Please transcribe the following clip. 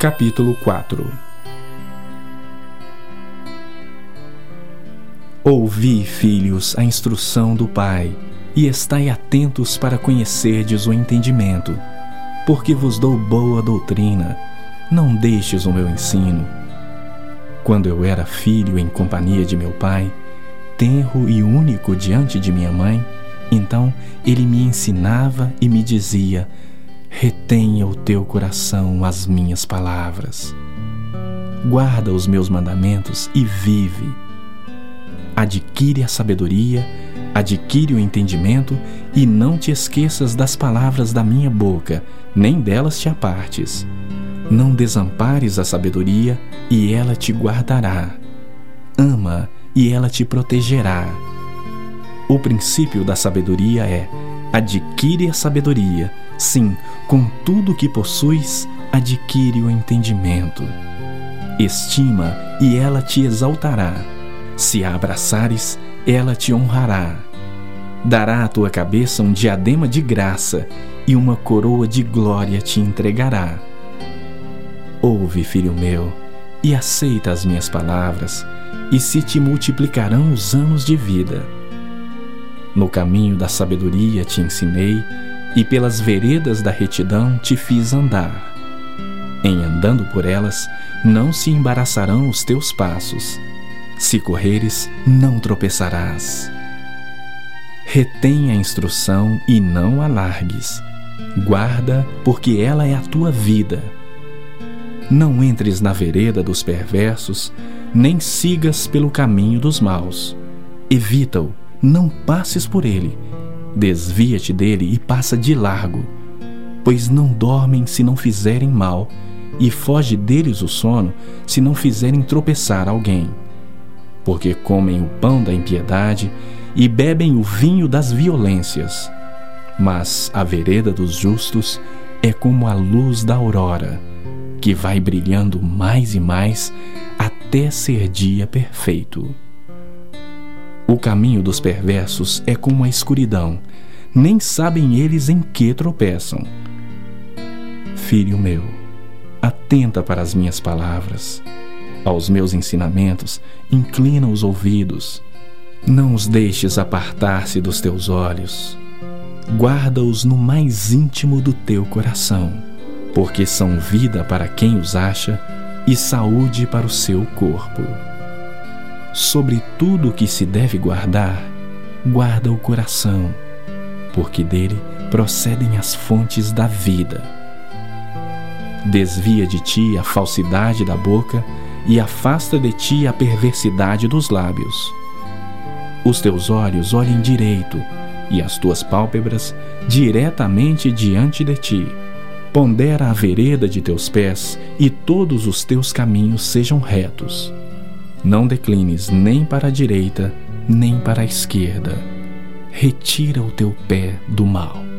Capítulo 4 Ouvi, filhos, a instrução do Pai, e estai atentos para conhecerdes o entendimento, porque vos dou boa doutrina, não deixes o meu ensino. Quando eu era filho em companhia de meu pai, tenro e único diante de minha mãe, então ele me ensinava e me dizia: retenha o teu coração as minhas palavras. Guarda os meus mandamentos e vive. Adquire a sabedoria, adquire o entendimento e não te esqueças das palavras da minha boca, nem delas te apartes. Não desampares a sabedoria e ela te guardará. Ama e ela te protegerá. O princípio da sabedoria é: adquire a sabedoria Sim, com tudo que possuis, adquire o entendimento. Estima e ela te exaltará. Se a abraçares, ela te honrará. Dará à tua cabeça um diadema de graça e uma coroa de glória te entregará. Ouve, filho meu, e aceita as minhas palavras, e se te multiplicarão os anos de vida. No caminho da sabedoria te ensinei, e pelas veredas da retidão te fiz andar. Em andando por elas, não se embaraçarão os teus passos. Se correres, não tropeçarás. Retém a instrução e não a largues. Guarda, porque ela é a tua vida. Não entres na vereda dos perversos, nem sigas pelo caminho dos maus. Evita-o, não passes por ele Desvia-te dele e passa de largo, pois não dormem se não fizerem mal, e foge deles o sono se não fizerem tropeçar alguém. Porque comem o pão da impiedade e bebem o vinho das violências. Mas a vereda dos justos é como a luz da aurora, que vai brilhando mais e mais até ser dia perfeito. O caminho dos perversos é como a escuridão, nem sabem eles em que tropeçam. Filho meu, atenta para as minhas palavras, aos meus ensinamentos, inclina os ouvidos, não os deixes apartar-se dos teus olhos, guarda-os no mais íntimo do teu coração, porque são vida para quem os acha e saúde para o seu corpo sobre tudo o que se deve guardar, guarda o coração, porque dele procedem as fontes da vida. Desvia de ti a falsidade da boca e afasta de ti a perversidade dos lábios. Os teus olhos olhem direito e as tuas pálpebras diretamente diante de ti. Pondera a vereda de teus pés e todos os teus caminhos sejam retos não declines nem para a direita, nem para a esquerda. Retira o teu pé do mal.